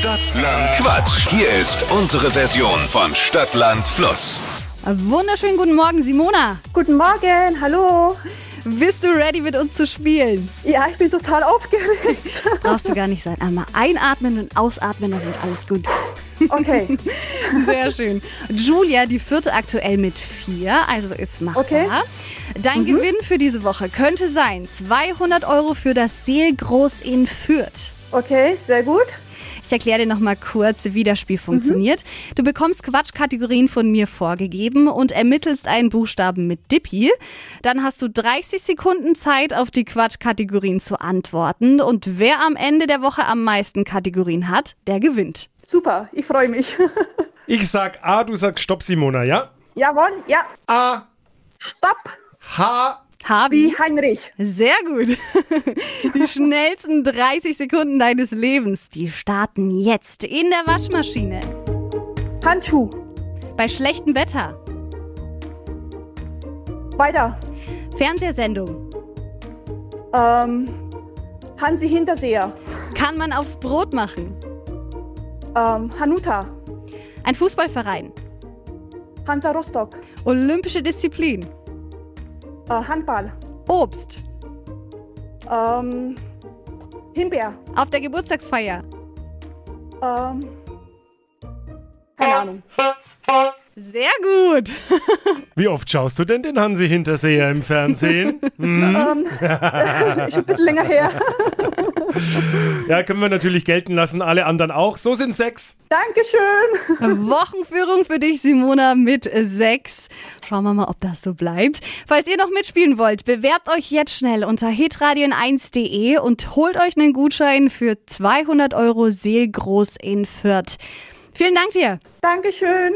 Stadtland Quatsch. Hier ist unsere Version von Stadtland Fluss. Wunderschönen guten Morgen, Simona. Guten Morgen, hallo. Bist du ready mit uns zu spielen? Ja, ich bin total aufgeregt. Brauchst du gar nicht sein. Einmal einatmen und ausatmen, dann wird alles gut. Okay, Sehr schön. Julia, die vierte aktuell mit vier, also ist machbar. Okay. Dein Gewinn für diese Woche könnte sein 200 Euro für das Seelgroß in Fürth. okay, sehr gut. Ich erkläre dir nochmal kurz, wie das Spiel funktioniert. Du bekommst Quatschkategorien von mir vorgegeben und ermittelst einen Buchstaben mit Dippi. Dann hast du 30 Sekunden Zeit, auf die Quatschkategorien zu antworten. Und wer am Ende der Woche am meisten Kategorien hat, der gewinnt. Super, ich freue mich. Ich sag A, du sagst Stopp, Simona, ja? Jawohl, ja. A, Stopp, H, Harvey. wie Heinrich. Sehr gut. Die schnellsten 30 Sekunden deines Lebens, die starten jetzt in der Waschmaschine. Handschuh. Bei schlechtem Wetter. Weiter. Fernsehsendung. Ähm, Hansi Hinterseher. Kann man aufs Brot machen. Ähm, Hanuta. Ein Fußballverein. Hansa Rostock. Olympische Disziplin. Äh, Handball. Obst. Ähm, Himbeer. Auf der Geburtstagsfeier. Ähm, keine Ahnung. Sehr gut. wie oft schaust du denn den Hansi Hinterseher im Fernsehen? Ähm, ist schon ein bisschen länger her. Ja, können wir natürlich gelten lassen, alle anderen auch. So sind sechs. Dankeschön. Wochenführung für dich, Simona, mit sechs. Schauen wir mal, ob das so bleibt. Falls ihr noch mitspielen wollt, bewerbt euch jetzt schnell unter hitradion1.de und holt euch einen Gutschein für 200 Euro Seelgroß in Fürth. Vielen Dank dir. Dankeschön.